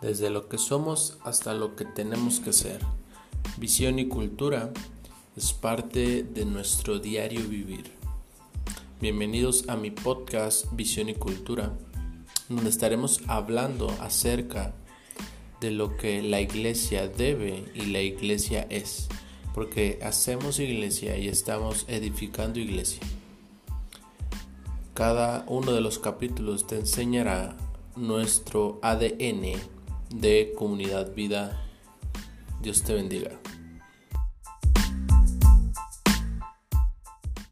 desde lo que somos hasta lo que tenemos que ser. Visión y cultura es parte de nuestro diario vivir. Bienvenidos a mi podcast Visión y Cultura, donde estaremos hablando acerca de lo que la iglesia debe y la iglesia es, porque hacemos iglesia y estamos edificando iglesia. Cada uno de los capítulos te enseñará nuestro ADN de Comunidad Vida. Dios te bendiga.